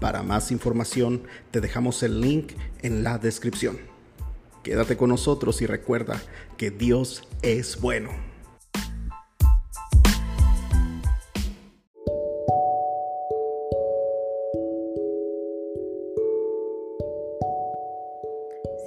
Para más información te dejamos el link en la descripción. Quédate con nosotros y recuerda que Dios es bueno.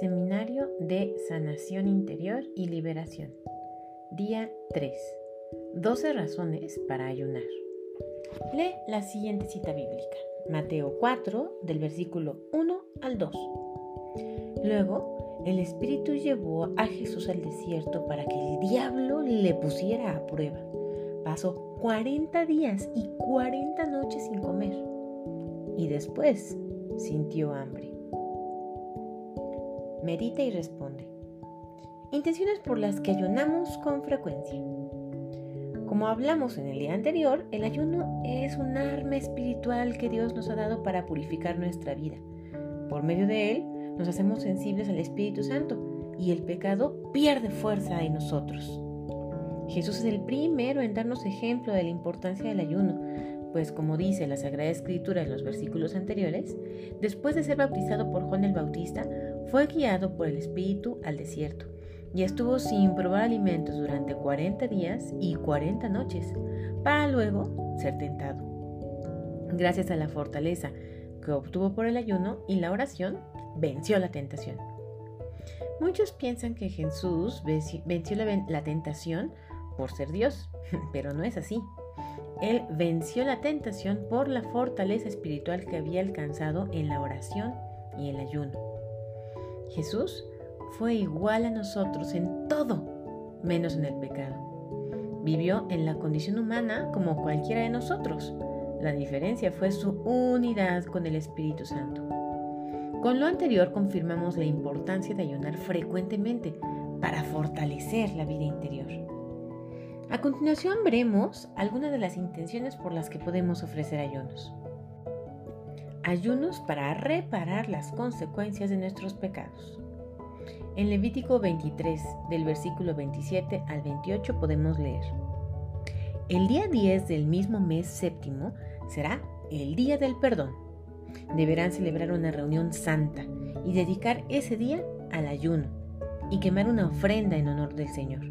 Seminario de Sanación Interior y Liberación. Día 3. 12 razones para ayunar. Lee la siguiente cita bíblica. Mateo 4, del versículo 1 al 2. Luego, el Espíritu llevó a Jesús al desierto para que el diablo le pusiera a prueba. Pasó 40 días y 40 noches sin comer. Y después sintió hambre. Medita y responde. Intenciones por las que ayunamos con frecuencia. Como hablamos en el día anterior, el ayuno es un arma espiritual que Dios nos ha dado para purificar nuestra vida. Por medio de él nos hacemos sensibles al Espíritu Santo y el pecado pierde fuerza en nosotros. Jesús es el primero en darnos ejemplo de la importancia del ayuno, pues como dice la Sagrada Escritura en los versículos anteriores, después de ser bautizado por Juan el Bautista, fue guiado por el Espíritu al desierto y estuvo sin probar alimentos durante 40 días y 40 noches, para luego ser tentado. Gracias a la fortaleza que obtuvo por el ayuno y la oración, venció la tentación. Muchos piensan que Jesús venció la, tentación por ser Dios, pero no es así. Él venció la tentación por la fortaleza espiritual que había alcanzado en la oración y el ayuno. Jesús fue igual a nosotros en todo, menos en el pecado. Vivió en la condición humana como cualquiera de nosotros. La diferencia fue su unidad con el Espíritu Santo. Con lo anterior confirmamos la importancia de ayunar frecuentemente para fortalecer la vida interior. A continuación veremos algunas de las intenciones por las que podemos ofrecer ayunos. Ayunos para reparar las consecuencias de nuestros pecados. En Levítico 23, del versículo 27 al 28 podemos leer. El día 10 del mismo mes séptimo será el día del perdón. Deberán celebrar una reunión santa y dedicar ese día al ayuno y quemar una ofrenda en honor del Señor.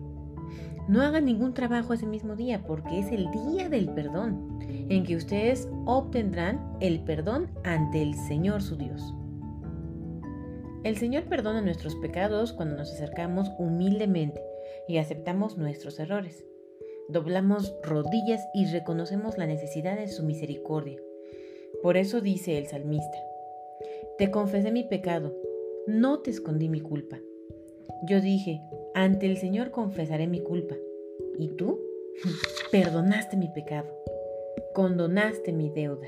No hagan ningún trabajo ese mismo día porque es el día del perdón en que ustedes obtendrán el perdón ante el Señor su Dios. El Señor perdona nuestros pecados cuando nos acercamos humildemente y aceptamos nuestros errores. Doblamos rodillas y reconocemos la necesidad de su misericordia. Por eso dice el salmista, Te confesé mi pecado, no te escondí mi culpa. Yo dije, ante el Señor confesaré mi culpa. ¿Y tú? Perdonaste mi pecado, condonaste mi deuda.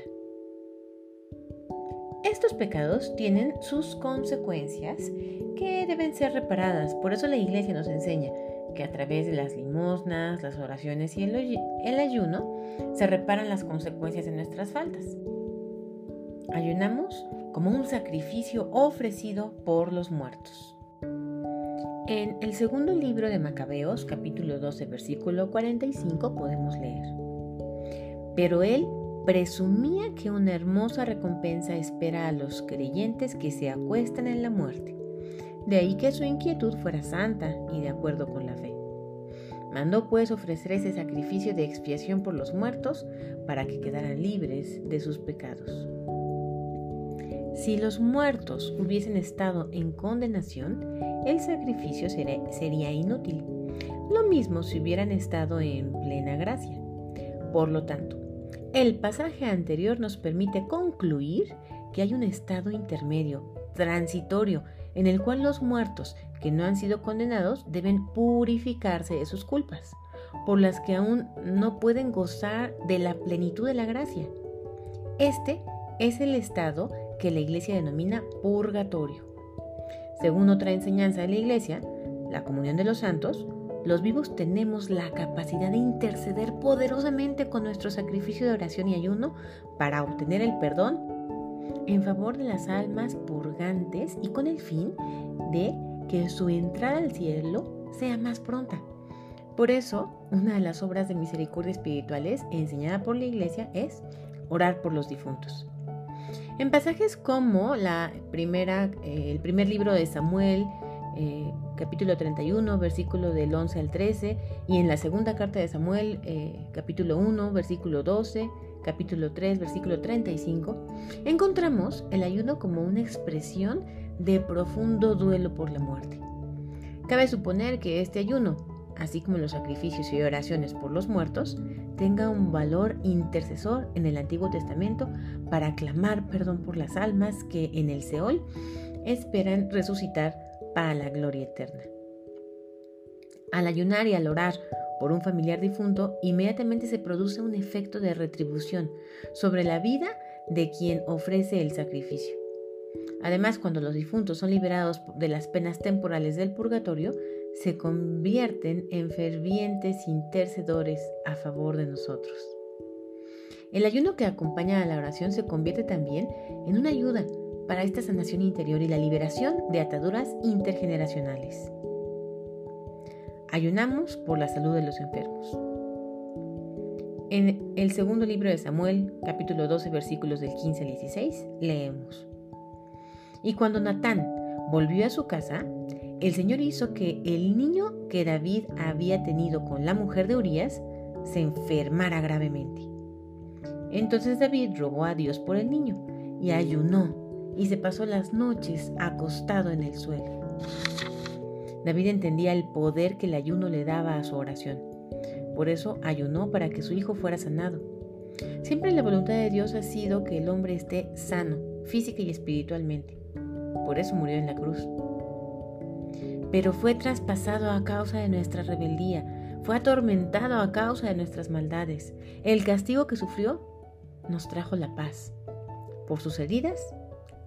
Estos pecados tienen sus consecuencias que deben ser reparadas. Por eso la iglesia nos enseña que a través de las limosnas, las oraciones y el, ayuno se reparan las consecuencias de nuestras faltas. Ayunamos como un sacrificio ofrecido por los muertos. En el segundo libro de Macabeos, capítulo 12, versículo 45, podemos leer. Pero él presumía que una hermosa recompensa espera a los creyentes que se acuestan en la muerte. De ahí que su inquietud fuera santa y de acuerdo con la fe. Mandó pues ofrecer ese sacrificio de expiación por los muertos para que quedaran libres de sus pecados. Si los muertos hubiesen estado en condenación, el sacrificio sería inútil. Lo mismo si hubieran estado en plena gracia. Por lo tanto, el pasaje anterior nos permite concluir que hay un estado intermedio, transitorio, en el cual los muertos que no han sido condenados deben purificarse de sus culpas, por las que aún no pueden gozar de la plenitud de la gracia. Este es el estado que la iglesia denomina purgatorio. Según otra enseñanza de la iglesia, la comunión de los santos, los vivos tenemos la capacidad de interceder poderosamente con nuestro sacrificio de oración y ayuno para obtener el perdón en favor de las almas purgantes y con el fin de que su entrada al cielo sea más pronta. Por eso, una de las obras de misericordia espirituales enseñada por la Iglesia es orar por los difuntos. En pasajes como la primera, eh, el primer libro de Samuel, eh, capítulo 31, versículo del 11 al 13, y en la segunda carta de Samuel, eh, capítulo 1, versículo 12, capítulo 3, versículo 35, encontramos el ayuno como una expresión de profundo duelo por la muerte. Cabe suponer que este ayuno, así como los sacrificios y oraciones por los muertos, tenga un valor intercesor en el Antiguo Testamento para clamar perdón por las almas que en el Seol esperan resucitar para la gloria eterna. Al ayunar y al orar por un familiar difunto, inmediatamente se produce un efecto de retribución sobre la vida de quien ofrece el sacrificio. Además, cuando los difuntos son liberados de las penas temporales del purgatorio, se convierten en fervientes intercedores a favor de nosotros. El ayuno que acompaña a la oración se convierte también en una ayuda para esta sanación interior y la liberación de ataduras intergeneracionales. Ayunamos por la salud de los enfermos. En el segundo libro de Samuel, capítulo 12, versículos del 15 al 16, leemos. Y cuando Natán volvió a su casa, el Señor hizo que el niño que David había tenido con la mujer de Urias se enfermara gravemente. Entonces David rogó a Dios por el niño y ayunó y se pasó las noches acostado en el suelo. David entendía el poder que el ayuno le daba a su oración. Por eso ayunó para que su hijo fuera sanado. Siempre la voluntad de Dios ha sido que el hombre esté sano, física y espiritualmente. Por eso murió en la cruz pero fue traspasado a causa de nuestra rebeldía, fue atormentado a causa de nuestras maldades. El castigo que sufrió nos trajo la paz. Por sus heridas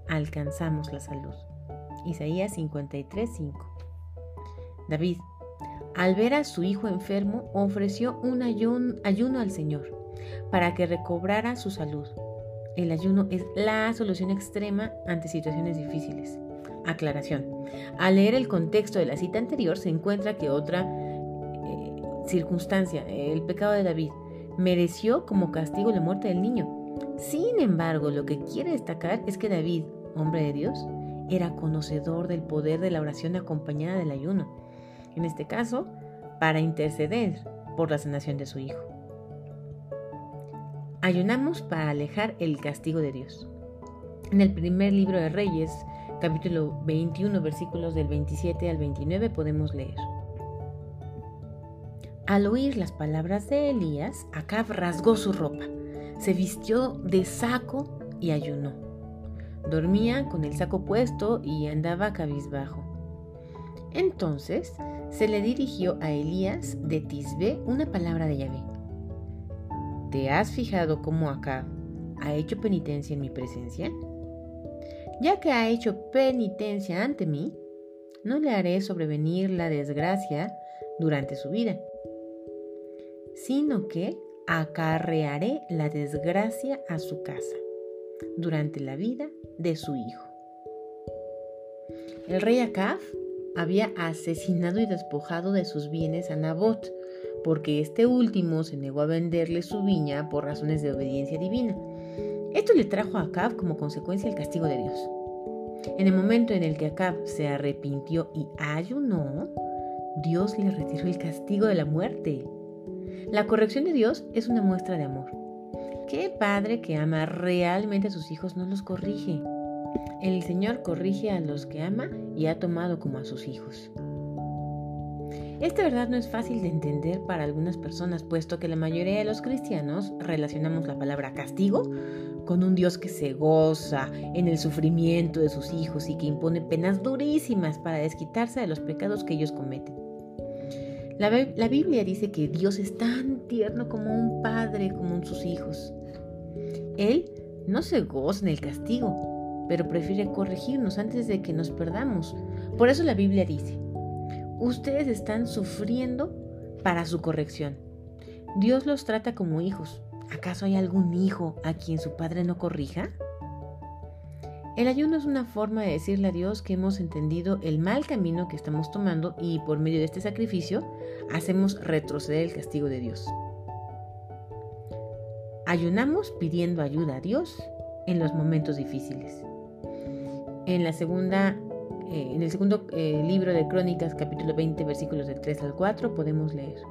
alcanzamos la salud. Isaías 53:5. David, al ver a su hijo enfermo, ofreció un ayuno al Señor para que recobrara su salud. El ayuno es la solución extrema ante situaciones difíciles. Aclaración. Al leer el contexto de la cita anterior se encuentra que otra eh, circunstancia, el pecado de David, mereció como castigo la muerte del niño. Sin embargo, lo que quiere destacar es que David, hombre de Dios, era conocedor del poder de la oración acompañada del ayuno. En este caso, para interceder por la sanación de su hijo. Ayunamos para alejar el castigo de Dios. En el primer libro de Reyes, capítulo 21, versículos del 27 al 29 podemos leer. Al oír las palabras de Elías, Acab rasgó su ropa, se vistió de saco y ayunó. Dormía con el saco puesto y andaba cabizbajo. Entonces se le dirigió a Elías de Tisbe una palabra de Yahvé. ¿Te has fijado cómo Acab ha hecho penitencia en mi presencia? ya que ha hecho penitencia ante mí, no le haré sobrevenir la desgracia durante su vida, sino que acarrearé la desgracia a su casa durante la vida de su hijo. El rey Acab había asesinado y despojado de sus bienes a Nabot, porque este último se negó a venderle su viña por razones de obediencia divina. Esto le trajo a Acab como consecuencia el castigo de Dios. En el momento en el que Acab se arrepintió y ayunó, Dios le retiró el castigo de la muerte. La corrección de Dios es una muestra de amor. ¿Qué padre que ama realmente a sus hijos no los corrige? El Señor corrige a los que ama y ha tomado como a sus hijos. Esta verdad no es fácil de entender para algunas personas, puesto que la mayoría de los cristianos relacionamos la palabra castigo con un Dios que se goza en el sufrimiento de sus hijos y que impone penas durísimas para desquitarse de los pecados que ellos cometen. La, la Biblia dice que Dios es tan tierno como un padre, como sus hijos. Él no se goza en el castigo, pero prefiere corregirnos antes de que nos perdamos. Por eso la Biblia dice, ustedes están sufriendo para su corrección. Dios los trata como hijos. ¿Acaso hay algún hijo a quien su padre no corrija? El ayuno es una forma de decirle a Dios que hemos entendido el mal camino que estamos tomando y por medio de este sacrificio hacemos retroceder el castigo de Dios. Ayunamos pidiendo ayuda a Dios en los momentos difíciles. En la segunda eh, en el segundo eh, libro de Crónicas, capítulo 20, versículos del 3 al 4, podemos leer.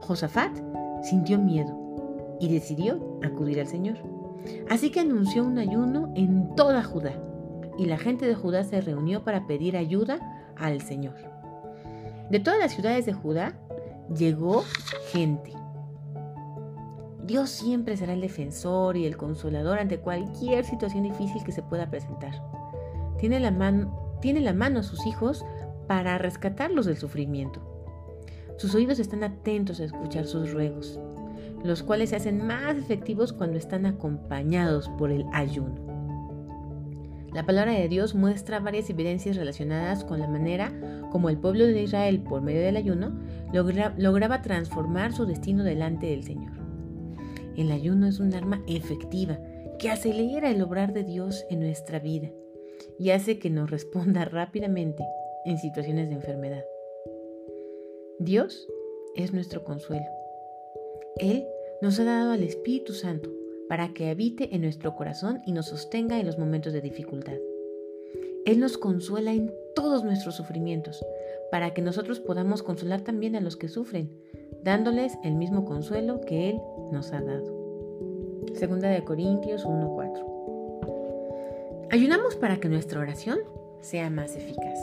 Josafat sintió miedo y decidió acudir al Señor. Así que anunció un ayuno en toda Judá, y la gente de Judá se reunió para pedir ayuda al Señor. De todas las ciudades de Judá llegó gente. Dios siempre será el defensor y el consolador ante cualquier situación difícil que se pueda presentar. Tiene la, tiene la mano a sus hijos para rescatarlos del sufrimiento. Sus oídos están atentos a escuchar sus ruegos los cuales se hacen más efectivos cuando están acompañados por el ayuno. La palabra de Dios muestra varias evidencias relacionadas con la manera como el pueblo de Israel, por medio del ayuno, lograba transformar su destino delante del Señor. El ayuno es un arma efectiva que acelera el obrar de Dios en nuestra vida y hace que nos responda rápidamente en situaciones de enfermedad. Dios es nuestro consuelo. Él nos ha dado al Espíritu Santo para que habite en nuestro corazón y nos sostenga en los momentos de dificultad. Él nos consuela en todos nuestros sufrimientos, para que nosotros podamos consolar también a los que sufren, dándoles el mismo consuelo que Él nos ha dado. Segunda de Corintios 1:4. Ayunamos para que nuestra oración sea más eficaz.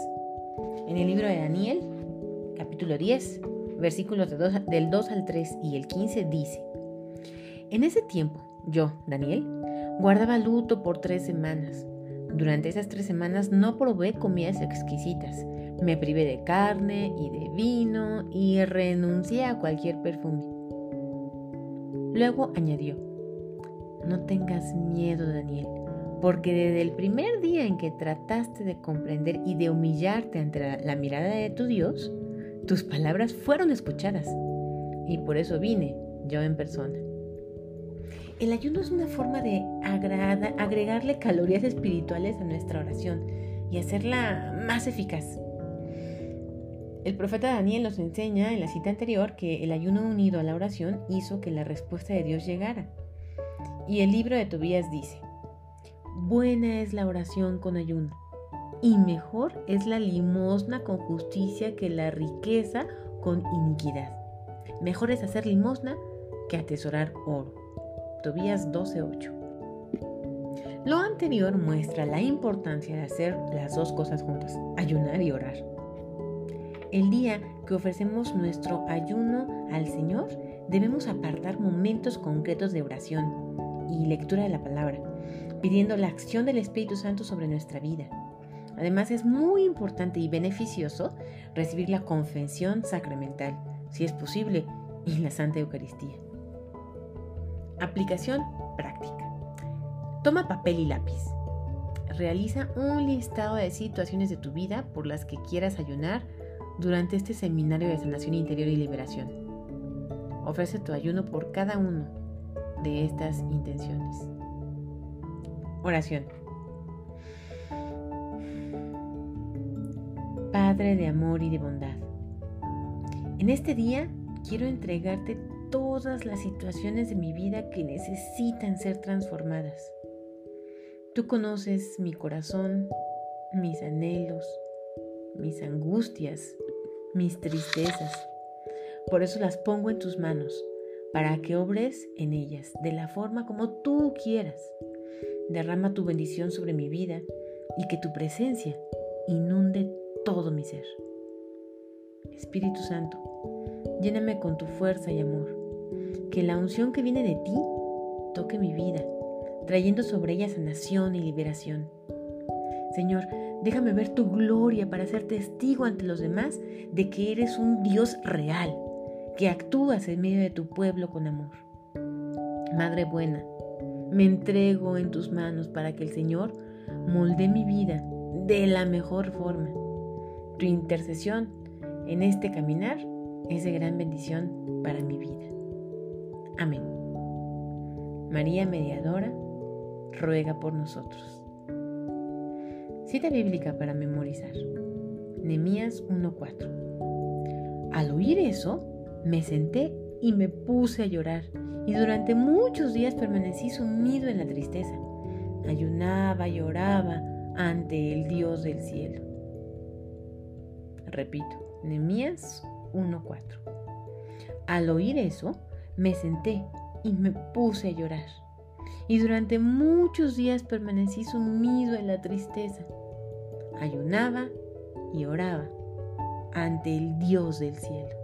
En el libro de Daniel, capítulo 10, versículos del 2 al 3 y el 15 dice, En ese tiempo, yo, Daniel, guardaba luto por tres semanas. Durante esas tres semanas no probé comidas exquisitas, me privé de carne y de vino y renuncié a cualquier perfume. Luego añadió, no tengas miedo, Daniel, porque desde el primer día en que trataste de comprender y de humillarte ante la mirada de tu Dios, tus palabras fueron escuchadas y por eso vine yo en persona. El ayuno es una forma de agregarle calorías espirituales a nuestra oración y hacerla más eficaz. El profeta Daniel nos enseña en la cita anterior que el ayuno unido a la oración hizo que la respuesta de Dios llegara. Y el libro de Tobías dice, buena es la oración con ayuno y mejor es la limosna con justicia que la riqueza con iniquidad. Mejor es hacer limosna que atesorar oro. Tobías 12:8. Lo anterior muestra la importancia de hacer las dos cosas juntas, ayunar y orar. El día que ofrecemos nuestro ayuno al Señor, debemos apartar momentos concretos de oración y lectura de la palabra, pidiendo la acción del Espíritu Santo sobre nuestra vida. Además es muy importante y beneficioso recibir la confesión sacramental, si es posible, y la Santa Eucaristía. Aplicación práctica. Toma papel y lápiz. Realiza un listado de situaciones de tu vida por las que quieras ayunar durante este seminario de sanación interior y liberación. Ofrece tu ayuno por cada uno de estas intenciones. Oración. Padre de amor y de bondad. En este día quiero entregarte todas las situaciones de mi vida que necesitan ser transformadas. Tú conoces mi corazón, mis anhelos, mis angustias, mis tristezas. Por eso las pongo en tus manos, para que obres en ellas de la forma como tú quieras. Derrama tu bendición sobre mi vida y que tu presencia inunde todo mi ser. Espíritu Santo, lléname con tu fuerza y amor. Que la unción que viene de ti toque mi vida, trayendo sobre ella sanación y liberación. Señor, déjame ver tu gloria para ser testigo ante los demás de que eres un Dios real, que actúas en medio de tu pueblo con amor. Madre buena, me entrego en tus manos para que el Señor molde mi vida de la mejor forma. Tu intercesión en este caminar es de gran bendición para mi vida. Amén. María Mediadora, ruega por nosotros. Cita bíblica para memorizar. Nemías 1:4. Al oír eso, me senté y me puse a llorar, y durante muchos días permanecí sumido en la tristeza. Ayunaba y oraba ante el Dios del cielo. Repito, Nemías 1:4. Al oír eso, me senté y me puse a llorar. Y durante muchos días permanecí sumido en la tristeza. Ayunaba y oraba ante el Dios del cielo.